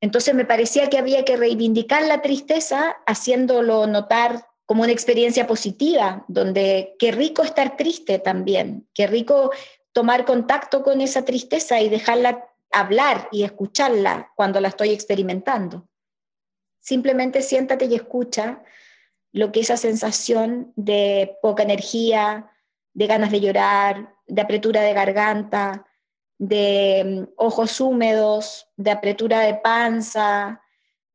Entonces me parecía que había que reivindicar la tristeza haciéndolo notar como una experiencia positiva, donde qué rico estar triste también, qué rico tomar contacto con esa tristeza y dejarla hablar y escucharla cuando la estoy experimentando. Simplemente siéntate y escucha lo que esa sensación de poca energía, de ganas de llorar, de apretura de garganta, de mm, ojos húmedos, de apretura de panza,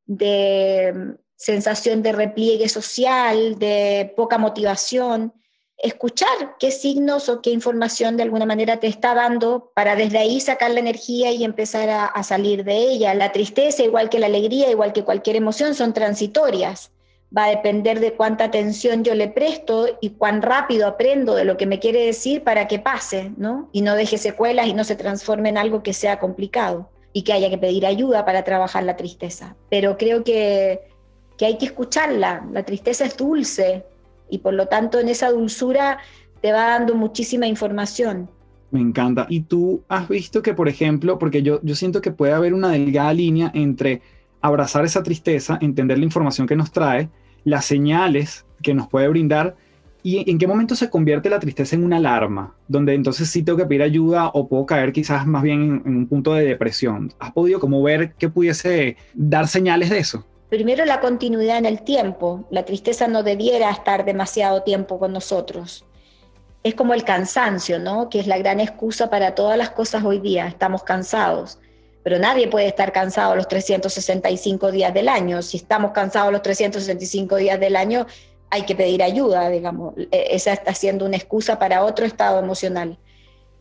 de mm, sensación de repliegue social, de poca motivación, escuchar qué signos o qué información de alguna manera te está dando para desde ahí sacar la energía y empezar a, salir de ella. La tristeza, igual que la alegría, igual que cualquier emoción, son transitorias. Va a depender de cuánta atención yo le presto y cuán rápido aprendo de lo que me quiere decir para que pase, ¿no? Y no deje secuelas y no se transforme en algo que sea complicado y que haya que pedir ayuda para trabajar la tristeza. Pero creo que que hay que escucharla. La tristeza es dulce y por lo tanto en esa dulzura te va dando muchísima información. Me encanta. Y tú has visto que, por ejemplo, porque yo, yo siento que puede haber una delgada línea entre abrazar esa tristeza, entender la información que nos trae, las señales que nos puede brindar y en qué momento se convierte la tristeza en una alarma, donde entonces sí tengo que pedir ayuda o puedo caer quizás más bien en, un punto de depresión. ¿Has podido como ver que pudiese dar señales de eso? Primero la continuidad en el tiempo. La tristeza no debiera estar demasiado tiempo con nosotros. Es como el cansancio, ¿no? Que es la gran excusa para todas las cosas hoy día. Estamos cansados. Pero nadie puede estar cansado los 365 días del año. Si estamos cansados los 365 días del año, hay que pedir ayuda, digamos. E, esa está siendo una excusa para otro estado emocional.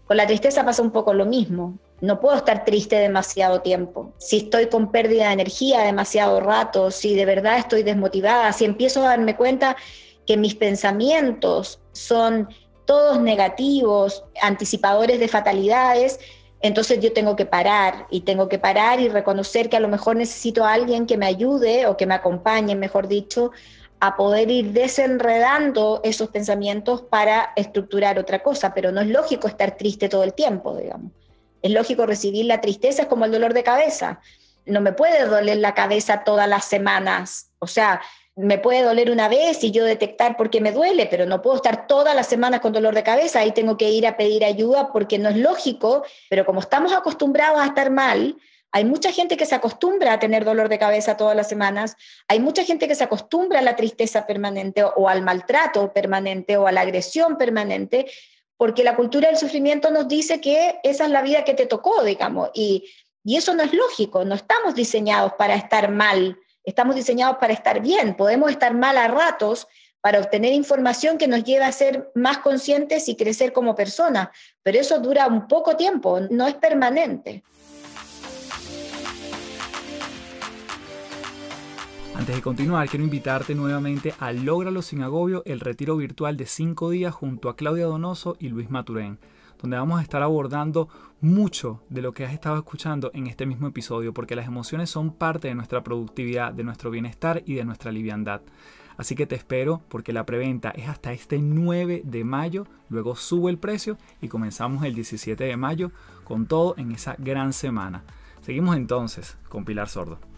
Con la tristeza pasa un poco lo mismo. No puedo estar triste demasiado tiempo. Si estoy con pérdida de energía demasiado rato, si de verdad estoy desmotivada, si empiezo a darme cuenta que mis pensamientos son todos negativos, anticipadores de fatalidades, entonces yo tengo que parar y tengo que parar y reconocer que a lo mejor necesito a alguien que me ayude o que me acompañe, mejor dicho, a poder ir desenredando esos pensamientos para estructurar otra cosa, pero no es lógico estar triste todo el tiempo, digamos. Es lógico recibir la tristeza, es como el dolor de cabeza. No me puede doler la cabeza todas las semanas. O sea, me puede doler una vez y yo detectar por qué me duele, pero no puedo estar todas las semanas con dolor de cabeza. Ahí tengo que ir a pedir ayuda porque no es lógico, pero como estamos acostumbrados a estar mal, hay mucha gente que se acostumbra a tener dolor de cabeza todas las semanas, hay mucha gente que se acostumbra a la tristeza permanente o, al maltrato permanente o a la agresión permanente, porque la cultura del sufrimiento nos dice que esa es la vida que te tocó, digamos, y, y eso no es lógico, no estamos diseñados para estar mal, estamos diseñados para estar bien, podemos estar mal a ratos para obtener información que nos lleve a ser más conscientes y crecer como personas, pero eso dura un poco tiempo, no es permanente. Antes de continuar, quiero invitarte nuevamente a Lógralo sin agobio, el retiro virtual de 5 días junto a Claudia Donoso y Luis Maturén, donde vamos a estar abordando mucho de lo que has estado escuchando en este mismo episodio, porque las emociones son parte de nuestra productividad, de nuestro bienestar y de nuestra liviandad. Así que te espero porque la preventa es hasta este 9 de mayo, luego sube el precio y comenzamos el 17 de mayo con todo en esa gran semana. Seguimos entonces con Pilar Sordo.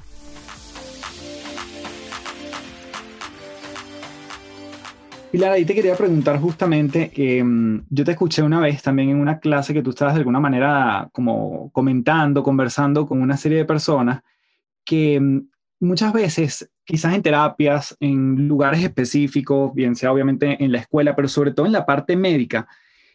Pilar, ahí te quería preguntar justamente, que mm, yo te escuché una vez también en una clase que tú estabas de alguna manera como comentando, conversando con una serie de personas que mm, muchas veces, quizás en terapias, en lugares específicos, bien sea obviamente en la escuela, pero sobre todo en la parte médica,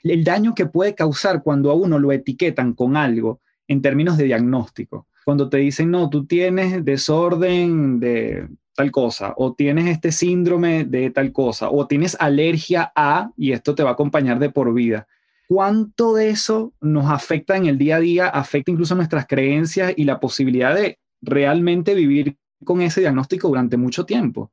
el daño que puede causar cuando a uno lo etiquetan con algo en términos de diagnóstico. Cuando te dicen, no, tú tienes desorden de tal cosa, o tienes este síndrome de tal cosa, o tienes alergia a, y esto te va a acompañar de por vida. ¿cuánto de eso nos afecta en el día a día, afecta incluso nuestras creencias y la posibilidad de realmente vivir con ese diagnóstico durante mucho tiempo?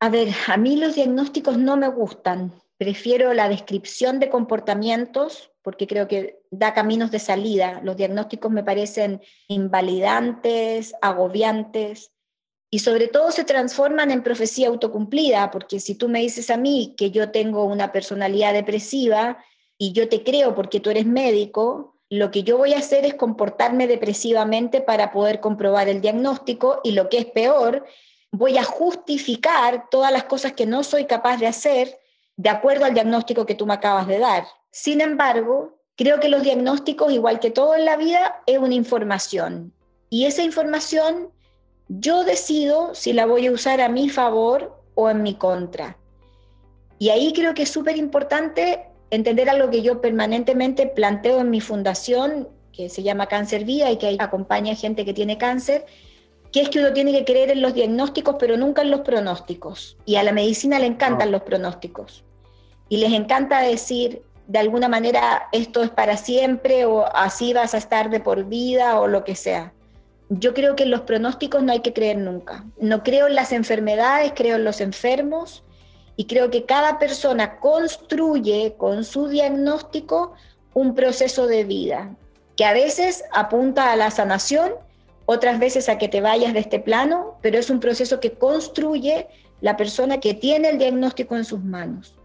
A ver, a mí los diagnósticos no me gustan. Prefiero la descripción de comportamientos porque creo que da caminos de salida. Los diagnósticos me parecen invalidantes, agobiantes y sobre todo se transforman en profecía autocumplida, porque si tú me dices a mí que yo tengo una personalidad depresiva y yo te creo porque tú eres médico, lo que yo voy a hacer es comportarme depresivamente para poder comprobar el diagnóstico y lo que es peor, voy a justificar todas las cosas que no soy capaz de hacer de acuerdo al diagnóstico que tú me acabas de dar. Sin embargo, creo que los diagnósticos, igual que todo en la vida, es una información. Y esa información yo decido si la voy a usar a mi favor o en mi contra. Y ahí creo que es súper importante entender algo que yo permanentemente planteo en mi fundación, que se llama Cáncer Vía y que acompaña a gente que tiene cáncer, que es que uno tiene que creer en los diagnósticos, pero nunca en los pronósticos. Y a la medicina le encantan los pronósticos. Y les encanta decir, de alguna manera, esto es para siempre o así vas a estar de por vida o lo que sea. Yo creo que en los pronósticos no hay que creer nunca. No creo en las enfermedades, creo en los enfermos y creo que cada persona construye con su diagnóstico un proceso de vida que a veces apunta a la sanación otras veces a que te vayas de este plano, pero es un proceso que construye la persona que tiene el diagnóstico en sus manos.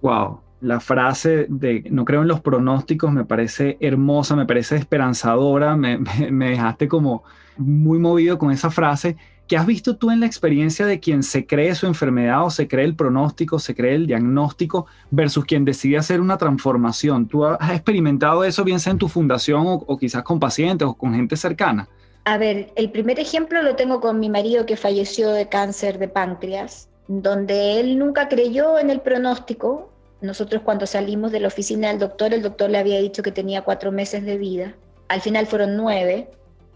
Wow, la frase de no creo en los pronósticos me parece hermosa, me parece esperanzadora, me, me, dejaste como muy movido con esa frase. ¿Qué has visto tú en la experiencia de quien se cree su enfermedad o se cree el pronóstico, se cree el diagnóstico versus quien decide hacer una transformación? ¿Tú has experimentado eso bien sea en tu fundación o, o quizás con pacientes o con gente cercana? A ver, el primer ejemplo lo tengo con mi marido que falleció de cáncer de páncreas, donde él nunca creyó en el pronóstico. Nosotros cuando salimos de la oficina del doctor, el doctor le había dicho que tenía cuatro meses de vida. Al final fueron nueve,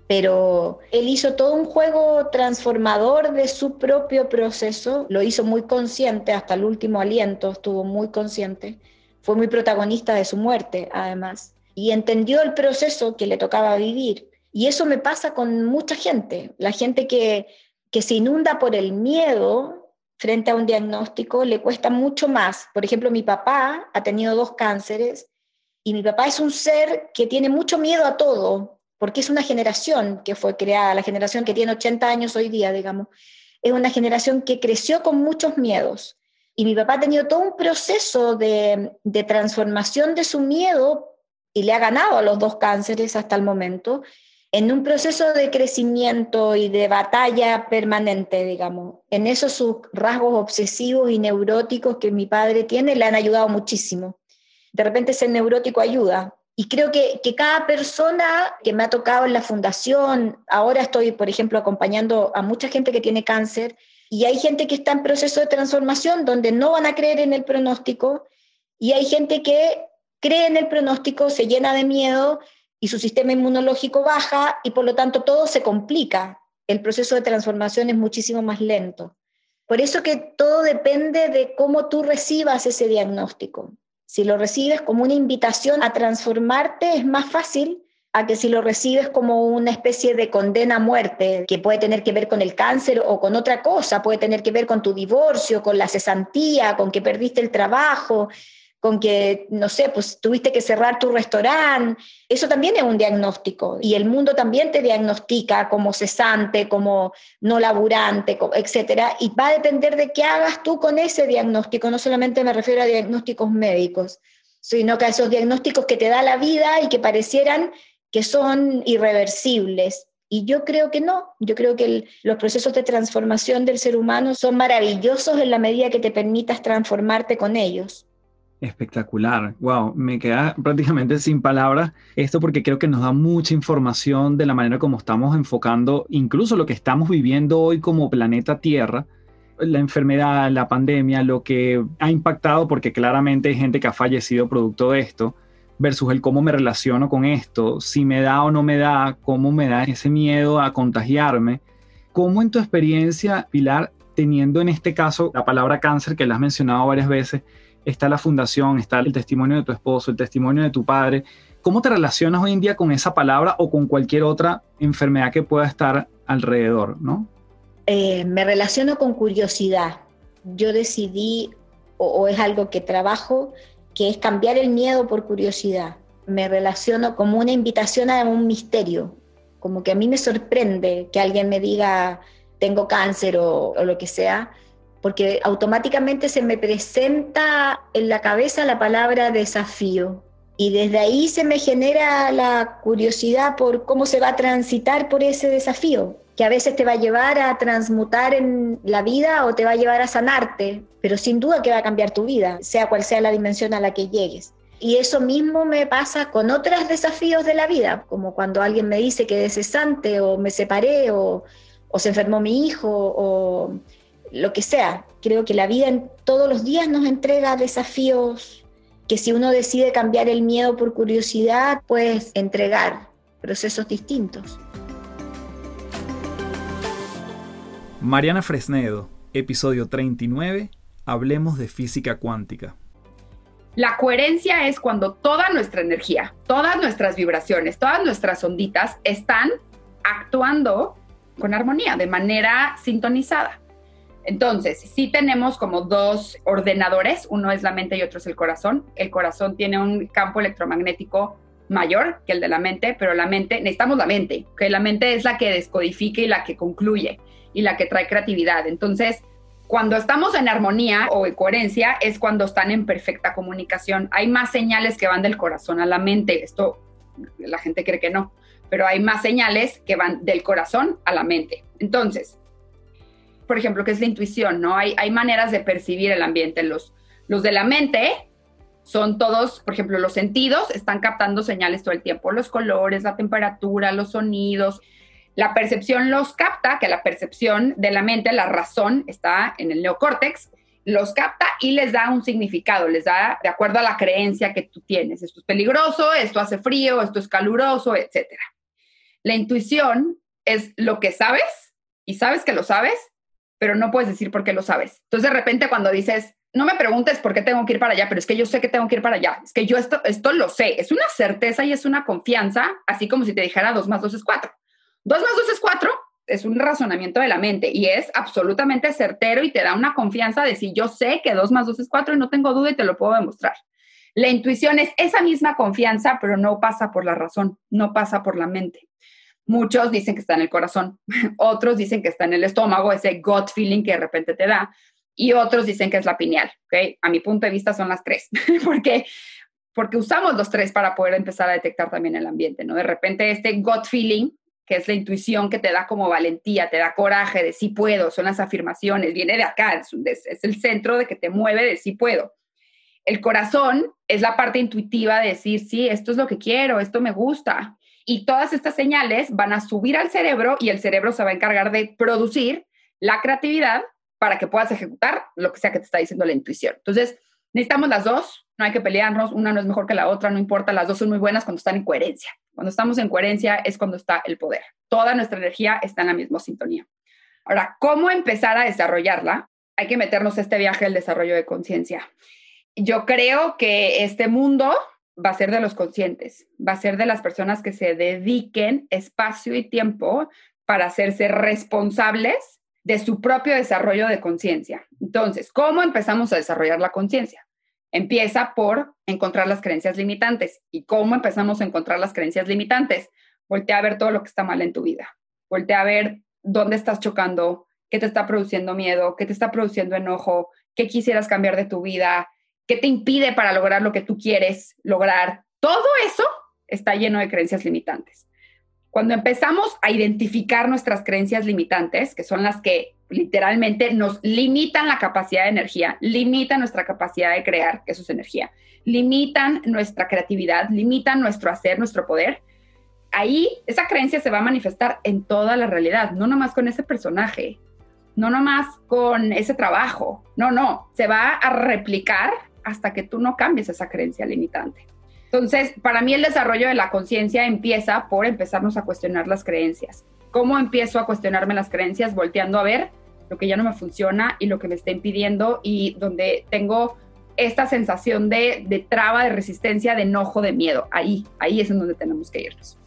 pero él hizo todo un juego transformador de su propio proceso, lo hizo muy consciente, hasta el último aliento estuvo muy consciente, fue muy protagonista de su muerte además, y entendió el proceso que le tocaba vivir. Y eso me pasa con mucha gente, la gente que, que se inunda por el miedo frente a un diagnóstico le cuesta mucho más. Por ejemplo, mi papá ha tenido dos cánceres y mi papá es un ser que tiene mucho miedo a todo, porque es una generación que fue creada, la generación que tiene 80 años hoy día, digamos, es una generación que creció con muchos miedos. Y mi papá ha tenido todo un proceso de, de transformación de su miedo y le ha ganado a los dos cánceres hasta el momento en un proceso de crecimiento y de batalla permanente, digamos. En esos rasgos obsesivos y neuróticos que mi padre tiene le han ayudado muchísimo. De repente ser neurótico ayuda. Y creo que, que cada persona que me ha tocado en la fundación, ahora estoy, por ejemplo, acompañando a mucha gente que tiene cáncer, y hay gente que está en proceso de transformación donde no van a creer en el pronóstico, y hay gente que cree en el pronóstico, se llena de miedo y su sistema inmunológico baja y por lo tanto todo se complica. El proceso de transformación es muchísimo más lento. Por eso que todo depende de cómo tú recibas ese diagnóstico. Si lo recibes como una invitación a transformarte, es más fácil a que si lo recibes como una especie de condena a muerte, que puede tener que ver con el cáncer o con otra cosa, puede tener que ver con tu divorcio, con la cesantía, con que perdiste el trabajo, con que, no sé, pues tuviste que cerrar tu restaurante. Eso también es un diagnóstico. Y el mundo también te diagnostica como cesante, como no laburante, etcétera. Y va a depender de qué hagas tú con ese diagnóstico. No solamente me refiero a diagnósticos médicos, sino que a esos diagnósticos que te da la vida y que parecieran que son irreversibles. Y yo creo que no, yo creo que los procesos de transformación del ser humano son maravillosos en la medida que te permitas transformarte con ellos. Espectacular, wow, me queda prácticamente sin palabras esto porque creo que nos da mucha información de la manera como estamos enfocando incluso lo que estamos viviendo hoy como planeta Tierra, la enfermedad, la pandemia, lo que ha impactado porque claramente hay gente que ha fallecido producto de esto versus el cómo me relaciono con esto, si me da o no me da, cómo me da ese miedo a contagiarme. ¿Cómo en tu experiencia, Pilar, teniendo en este caso la palabra cáncer que la has mencionado varias veces, está la fundación, está el testimonio de tu esposo, el testimonio de tu padre. ¿Cómo te relacionas hoy en día con esa palabra o con cualquier otra enfermedad que pueda estar alrededor, no? Eh, me relaciono con curiosidad. Yo decidí, o, es algo que trabajo, que es cambiar el miedo por curiosidad. Me relaciono como una invitación a un misterio, como que a mí me sorprende que alguien me diga tengo cáncer o lo que sea, porque automáticamente se me presenta en la cabeza la palabra desafío. Y desde ahí se me genera la curiosidad por cómo se va a transitar por ese desafío, que a veces te va a llevar a transmutar en la vida o te va a llevar a sanarte, pero sin duda que va a cambiar tu vida, sea cual sea la dimensión a la que llegues. Y eso mismo me pasa con otros desafíos de la vida, como cuando alguien me dice que es cesante o me separé o, o se enfermó mi hijo o lo que sea. Creo que la vida en todos los días nos entrega desafíos que si uno decide cambiar el miedo por curiosidad, puedes entregar procesos distintos. Mariana Fresnedo, episodio 39, Hablemos de física cuántica. La coherencia es cuando toda nuestra energía, todas nuestras vibraciones, todas nuestras onditas están actuando con armonía, de manera sintonizada. Entonces, sí tenemos como dos ordenadores, uno es la mente y otro es el corazón. El corazón tiene un campo electromagnético mayor que el de la mente, pero la mente, necesitamos la mente, que la mente es la que descodifica y la que concluye y la que trae creatividad. Entonces, cuando estamos en armonía o en coherencia es cuando están en perfecta comunicación. Hay más señales que van del corazón a la mente. Esto la gente cree que no, pero hay más señales que van del corazón a la mente. Entonces, por ejemplo, que es la intuición, ¿no? Hay, hay maneras de percibir el ambiente. Los, los de la mente son todos, por ejemplo, los sentidos están captando señales todo el tiempo, los colores, la temperatura, los sonidos. La percepción los capta, que la percepción de la mente, la razón, está en el neocórtex, los capta y les da un significado, les da de acuerdo a la creencia que tú tienes. Esto es peligroso, esto hace frío, esto es caluroso, etc. La intuición es lo que sabes y sabes que lo sabes pero no puedes decir por qué lo sabes. Entonces de repente cuando dices, no me preguntes por qué tengo que ir para allá, pero es que yo sé que tengo que ir para allá, es que yo esto, esto lo sé, es una certeza y es una confianza, así como si te dijera 2 más 2 es 4. 2 más 2 es 4 es un razonamiento de la mente y es absolutamente certero y te da una confianza de si yo sé que 2 más 2 es 4 y no tengo duda y te lo puedo demostrar. La intuición es esa misma confianza, pero no pasa por la razón, no pasa por la mente. Muchos dicen que está en el corazón, otros dicen que está en el estómago, ese gut feeling que de repente te da, y otros dicen que es la pineal, ¿ok? A mi punto de vista son las tres, porque, porque usamos los tres para poder empezar a detectar también el ambiente, ¿no? De repente este gut feeling, que es la intuición que te da como valentía, te da coraje de sí puedo, son las afirmaciones, viene de acá, es, es el centro de que te mueve de sí puedo. El corazón es la parte intuitiva de decir, sí, esto es lo que quiero, esto me gusta. Y todas estas señales van a subir al cerebro y el cerebro se va a encargar de producir la creatividad para que puedas ejecutar lo que sea que te está diciendo la intuición. Entonces, necesitamos las dos, no hay que pelearnos, una no es mejor que la otra, no importa, las dos son muy buenas cuando están en coherencia. Cuando estamos en coherencia es cuando está el poder. Toda nuestra energía está en la misma sintonía. Ahora, ¿cómo empezar a desarrollarla? Hay que meternos a este viaje del desarrollo de conciencia. Yo creo que este mundo va a ser de los conscientes, va a ser de las personas que se dediquen espacio y tiempo para hacerse responsables de su propio desarrollo de conciencia. Entonces, ¿cómo empezamos a desarrollar la conciencia? Empieza por encontrar las creencias limitantes. ¿Y cómo empezamos a encontrar las creencias limitantes? Voltea a ver todo lo que está mal en tu vida. Voltea a ver dónde estás chocando, qué te está produciendo miedo, qué te está produciendo enojo, qué quisieras cambiar de tu vida, qué te impide para lograr lo que tú quieres lograr. Todo eso está lleno de creencias limitantes. Cuando empezamos a identificar nuestras creencias limitantes, que son las que literalmente nos limitan la capacidad de energía, limitan nuestra capacidad de crear, eso es energía, limitan nuestra creatividad, limitan nuestro hacer, nuestro poder, ahí esa creencia se va a manifestar en toda la realidad, no nomás con ese personaje, no nomás con ese trabajo, no, no, se va a replicar hasta que tú no cambies esa creencia limitante. Entonces, para mí el desarrollo de la conciencia empieza por empezarnos a cuestionar las creencias. ¿Cómo empiezo a cuestionarme las creencias? Volteando a ver lo que ya no me funciona y lo que me está impidiendo y donde tengo esta sensación de, de traba, de resistencia, de enojo, de miedo. Ahí, ahí es en donde tenemos que irnos.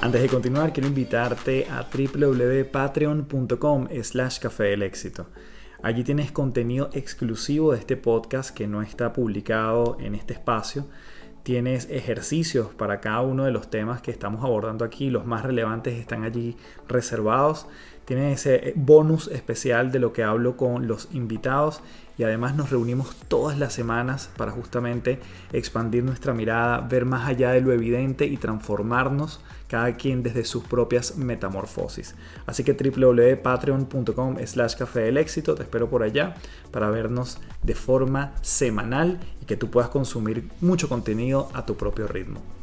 Antes de continuar, quiero invitarte a www.patreon.com slash café del éxito. Allí tienes contenido exclusivo de este podcast que no está publicado en este espacio. Tienes ejercicios para cada uno de los temas que estamos abordando aquí. Los más relevantes están allí reservados. Tienes ese bonus especial de lo que hablo con los invitados y además nos reunimos todas las semanas para justamente expandir nuestra mirada, ver más allá de lo evidente y transformarnos cada quien desde sus propias metamorfosis. Así que www.patreon.com slash café del éxito, te espero por allá para vernos de forma semanal y que tú puedas consumir mucho contenido a tu propio ritmo.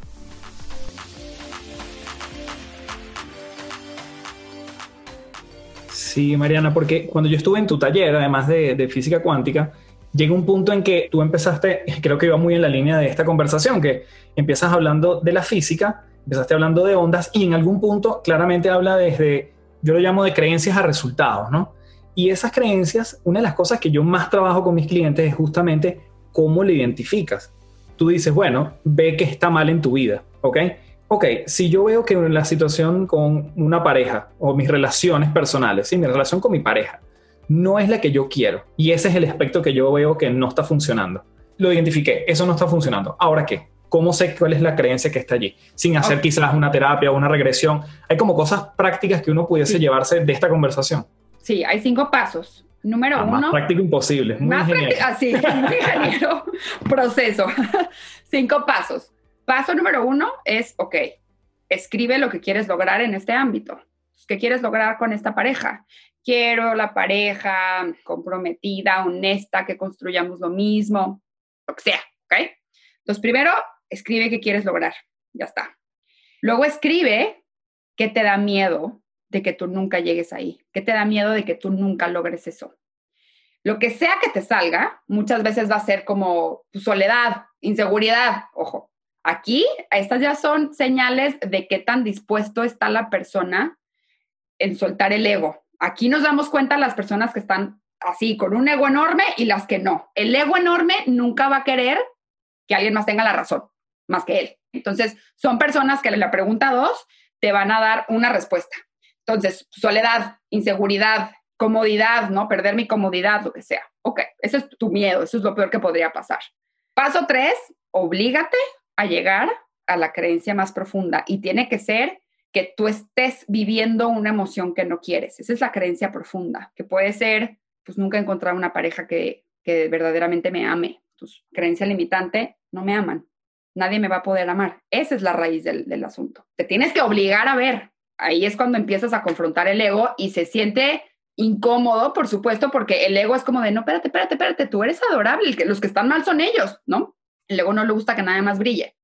Sí, Mariana, porque cuando yo estuve en tu taller, además de, física cuántica, llega un punto en que tú empezaste, creo que iba muy en la línea de esta conversación, que empiezas hablando de la física, empezaste hablando de ondas y en algún punto claramente habla desde, yo lo llamo de creencias a resultados, ¿no? Y esas creencias, una de las cosas que yo más trabajo con mis clientes es justamente cómo le identificas. Tú dices, bueno, ve que está mal en tu vida, ¿ok? Ok, si yo veo que la situación con una pareja o mis relaciones personales, ¿sí? mi relación con mi pareja, no es la que yo quiero y ese es el aspecto que yo veo que no está funcionando. Lo identifiqué, eso no está funcionando. ¿Ahora qué? ¿Cómo sé cuál es la creencia que está allí? Sin hacer quizás una terapia o una regresión. Hay como cosas prácticas que uno pudiese llevarse de esta conversación. Sí, hay cinco pasos. Número uno. Más práctico imposible. Muy más práctico, así, muy ingeniero. Proceso. cinco pasos. Paso número uno es, ok, escribe lo que quieres lograr en este ámbito. ¿Qué quieres lograr con esta pareja? Quiero la pareja comprometida, honesta, que construyamos lo mismo, lo que sea, ¿ok? Entonces, primero, escribe qué quieres lograr, ya está. Luego escribe qué te da miedo de que tú nunca llegues ahí, qué te da miedo de que tú nunca logres eso. Lo que sea que te salga, muchas veces va a ser como soledad, inseguridad, ojo, Aquí, estas ya son señales de qué tan dispuesto está la persona en soltar el ego. Aquí nos damos cuenta las personas que están así, con un ego enorme y las que no. El ego enorme nunca va a querer que alguien más tenga la razón, más que él. Entonces, son personas que en la pregunta dos te van a dar una respuesta. Entonces, soledad, inseguridad, comodidad, ¿no? Perder mi comodidad, lo que sea. Ok, ese es tu miedo, eso es lo peor que podría pasar. Paso tres, oblígate a llegar a la creencia más profunda y tiene que ser que tú estés viviendo una emoción que no quieres. Esa es la creencia profunda, que puede ser, pues nunca encontrar una pareja que, que verdaderamente me ame. Tu creencia limitante, no me aman. Nadie me va a poder amar. Esa es la raíz del, del asunto. Te tienes que obligar a ver. Ahí es cuando empiezas a confrontar el ego y se siente incómodo, por supuesto, porque el ego es como de, no, espérate, espérate, espérate, tú eres adorable, los que están mal son ellos, ¿no? El ego no le gusta que nada más brille.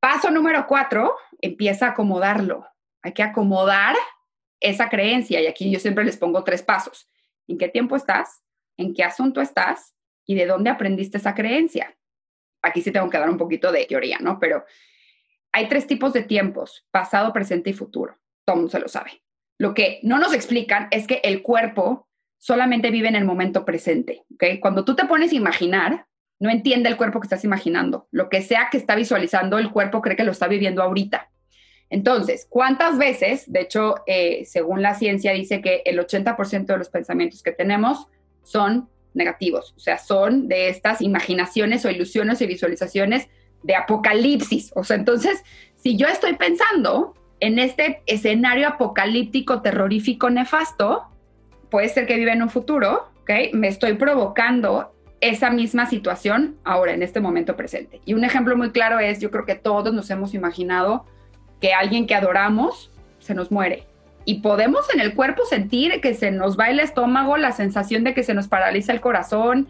Paso número cuatro, empieza a acomodarlo. Hay que acomodar esa creencia y aquí yo siempre les pongo tres pasos. ¿En qué tiempo estás? ¿En qué asunto estás? ¿Y de dónde aprendiste esa creencia? Aquí sí tengo que dar un poquito de teoría, ¿no? Pero hay tres tipos de tiempos, pasado, presente y futuro. Todo mundo se lo sabe. Lo que no nos explican es que el cuerpo solamente vive en el momento presente, ¿ok? Cuando tú te pones a imaginar, no entiende el cuerpo que estás imaginando. Lo que sea que está visualizando, el cuerpo cree que lo está viviendo ahorita. Entonces, ¿cuántas veces, de hecho, eh, según la ciencia dice que el 80% de los pensamientos que tenemos son negativos, o sea, son de estas imaginaciones o ilusiones y visualizaciones de apocalipsis. O sea, entonces, si yo estoy pensando en este escenario apocalíptico, terrorífico, nefasto, puede ser que vive en un futuro, ¿ok? Me estoy provocando esa misma situación ahora, en este momento presente. Y un ejemplo muy claro es, yo creo que todos nos hemos imaginado que alguien que adoramos se nos muere. Y podemos en el cuerpo sentir que se nos va el estómago, la sensación de que se nos paraliza el corazón,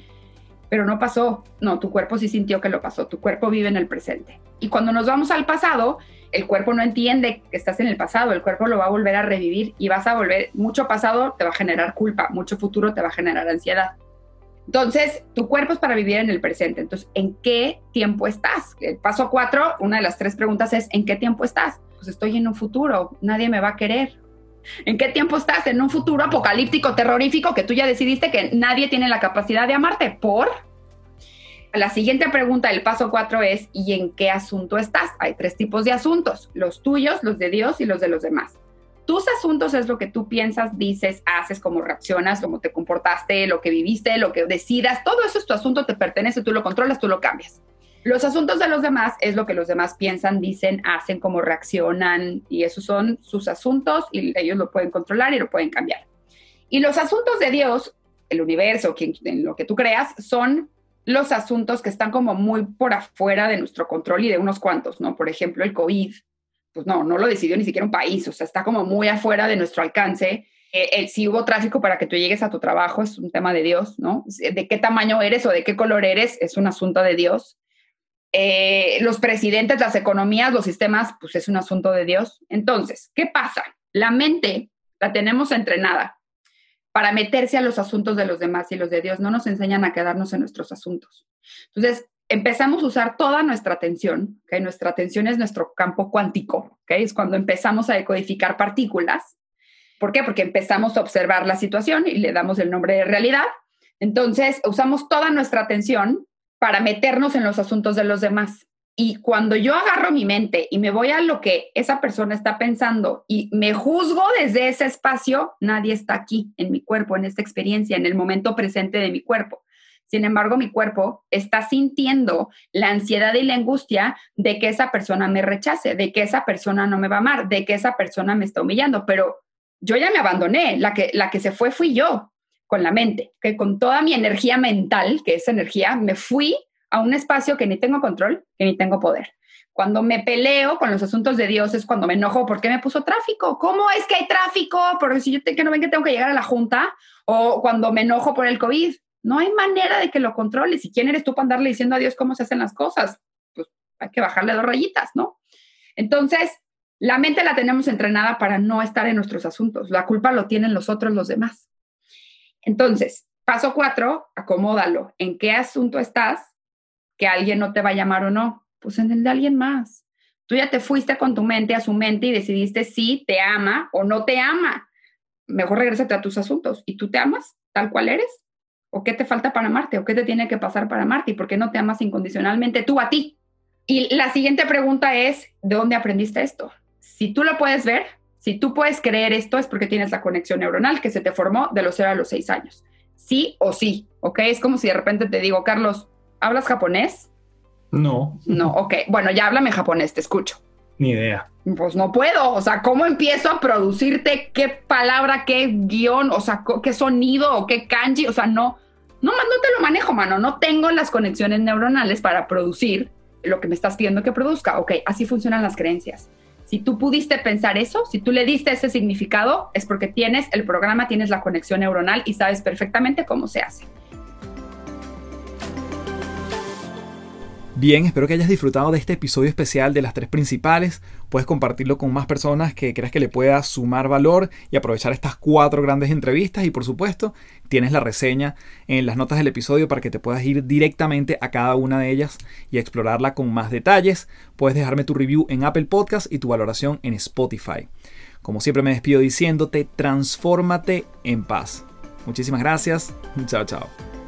pero no pasó. No, tu cuerpo sí sintió que lo pasó, tu cuerpo vive en el presente. Y cuando nos vamos al pasado, el cuerpo no entiende que estás en el pasado, el cuerpo lo va a volver a revivir y vas a volver, mucho pasado te va a generar culpa, mucho futuro te va a generar ansiedad. Entonces, tu cuerpo es para vivir en el presente. Entonces, ¿en qué tiempo estás? El paso cuatro, una de las tres preguntas es, ¿en qué tiempo estás? Pues estoy en un futuro, nadie me va a querer. ¿En qué tiempo estás? En un futuro apocalíptico, terrorífico, que tú ya decidiste que nadie tiene la capacidad de amarte. ¿Por? La siguiente pregunta del paso cuatro es, ¿y en qué asunto estás? Hay tres tipos de asuntos, los tuyos, los de Dios y los de los demás. Tus asuntos es lo que tú piensas, dices, haces, cómo reaccionas, cómo te comportaste, lo que viviste, lo que decidas, todo eso es tu asunto, te pertenece, tú lo controlas, tú lo cambias. Los asuntos de los demás es lo que los demás piensan, dicen, hacen, cómo reaccionan, y esos son sus asuntos y ellos lo pueden controlar y lo pueden cambiar. Y los asuntos de Dios, el universo, en lo que tú creas, son los asuntos que están como muy por afuera de nuestro control y de unos cuantos, ¿no? Por ejemplo, el COVID, pues no, no lo decidió ni siquiera un país, o sea, está como muy afuera de nuestro alcance. Eh, si hubo tráfico para que tú llegues a tu trabajo es un tema de Dios, ¿no? De qué tamaño eres o de qué color eres es un asunto de Dios. Eh, los presidentes, las economías, los sistemas, pues es un asunto de Dios. Entonces, ¿qué pasa? La mente la tenemos entrenada para meterse a los asuntos de los demás y los de Dios. No nos enseñan a quedarnos en nuestros asuntos. Entonces, empezamos a usar toda nuestra atención, que nuestra atención es nuestro campo cuántico, que es cuando empezamos a decodificar partículas. ¿Por qué? Porque empezamos a observar la situación y le damos el nombre de realidad. Entonces, usamos toda nuestra atención para meternos en los asuntos de los demás. Y cuando yo agarro mi mente y me voy a lo que esa persona está pensando y me juzgo desde ese espacio, nadie está aquí en mi cuerpo, en esta experiencia, en el momento presente de mi cuerpo. Sin embargo, mi cuerpo está sintiendo la ansiedad y la angustia de que esa persona me rechace, de que esa persona no me va a amar, de que esa persona me está humillando, pero yo ya me abandoné, la que, la que se fue fui yo con la mente, que con toda mi energía mental, que es energía, me fui a un espacio que ni tengo control, que ni tengo poder. Cuando me peleo con los asuntos de Dios es cuando me enojo porque me puso tráfico. ¿Cómo es que hay tráfico? Porque si yo no ven que tengo que llegar a la junta o cuando me enojo por el COVID. No hay manera de que lo controles. ¿Y quién eres tú para andarle diciendo a Dios cómo se hacen las cosas? Pues hay que bajarle dos rayitas, ¿no? Entonces, la mente la tenemos entrenada para no estar en nuestros asuntos. La culpa lo tienen los otros, los demás. Entonces, paso cuatro, acomódalo. ¿En qué asunto estás? Que alguien no te va a llamar o no. Pues en el de alguien más. Tú ya te fuiste con tu mente a su mente y decidiste si te ama o no te ama. Mejor regrésate a tus asuntos. ¿Y tú te amas tal cual eres? ¿O qué te falta para amarte? ¿O qué te tiene que pasar para amarte? ¿Y por qué no te amas incondicionalmente tú a ti? Y la siguiente pregunta es, ¿de dónde aprendiste esto? Si tú lo puedes ver, si tú puedes creer esto es porque tienes la conexión neuronal que se te formó de los 0 a los 6 años. Sí o sí, ¿ok? Es como si de repente te digo, Carlos, ¿hablas japonés? No. No, ok. Bueno, ya háblame japonés, te escucho. Ni idea. Pues no puedo. O sea, ¿cómo empiezo a producirte qué palabra, qué guion, o sea, qué sonido o qué kanji? O sea, no, no, no te lo manejo, mano. No tengo las conexiones neuronales para producir lo que me estás pidiendo que produzca. Ok, así funcionan las creencias. Si tú pudiste pensar eso, si tú le diste ese significado, es porque tienes el programa, tienes la conexión neuronal y sabes perfectamente cómo se hace. Bien, espero que hayas disfrutado de este episodio especial de las tres principales. Puedes compartirlo con más personas que creas que le pueda sumar valor y aprovechar estas cuatro grandes entrevistas. Y por supuesto, tienes la reseña en las notas del episodio para que te puedas ir directamente a cada una de ellas y explorarla con más detalles. Puedes dejarme tu review en Apple Podcast y tu valoración en Spotify. Como siempre me despido diciéndote, transfórmate en paz. Muchísimas gracias. Chao, chao.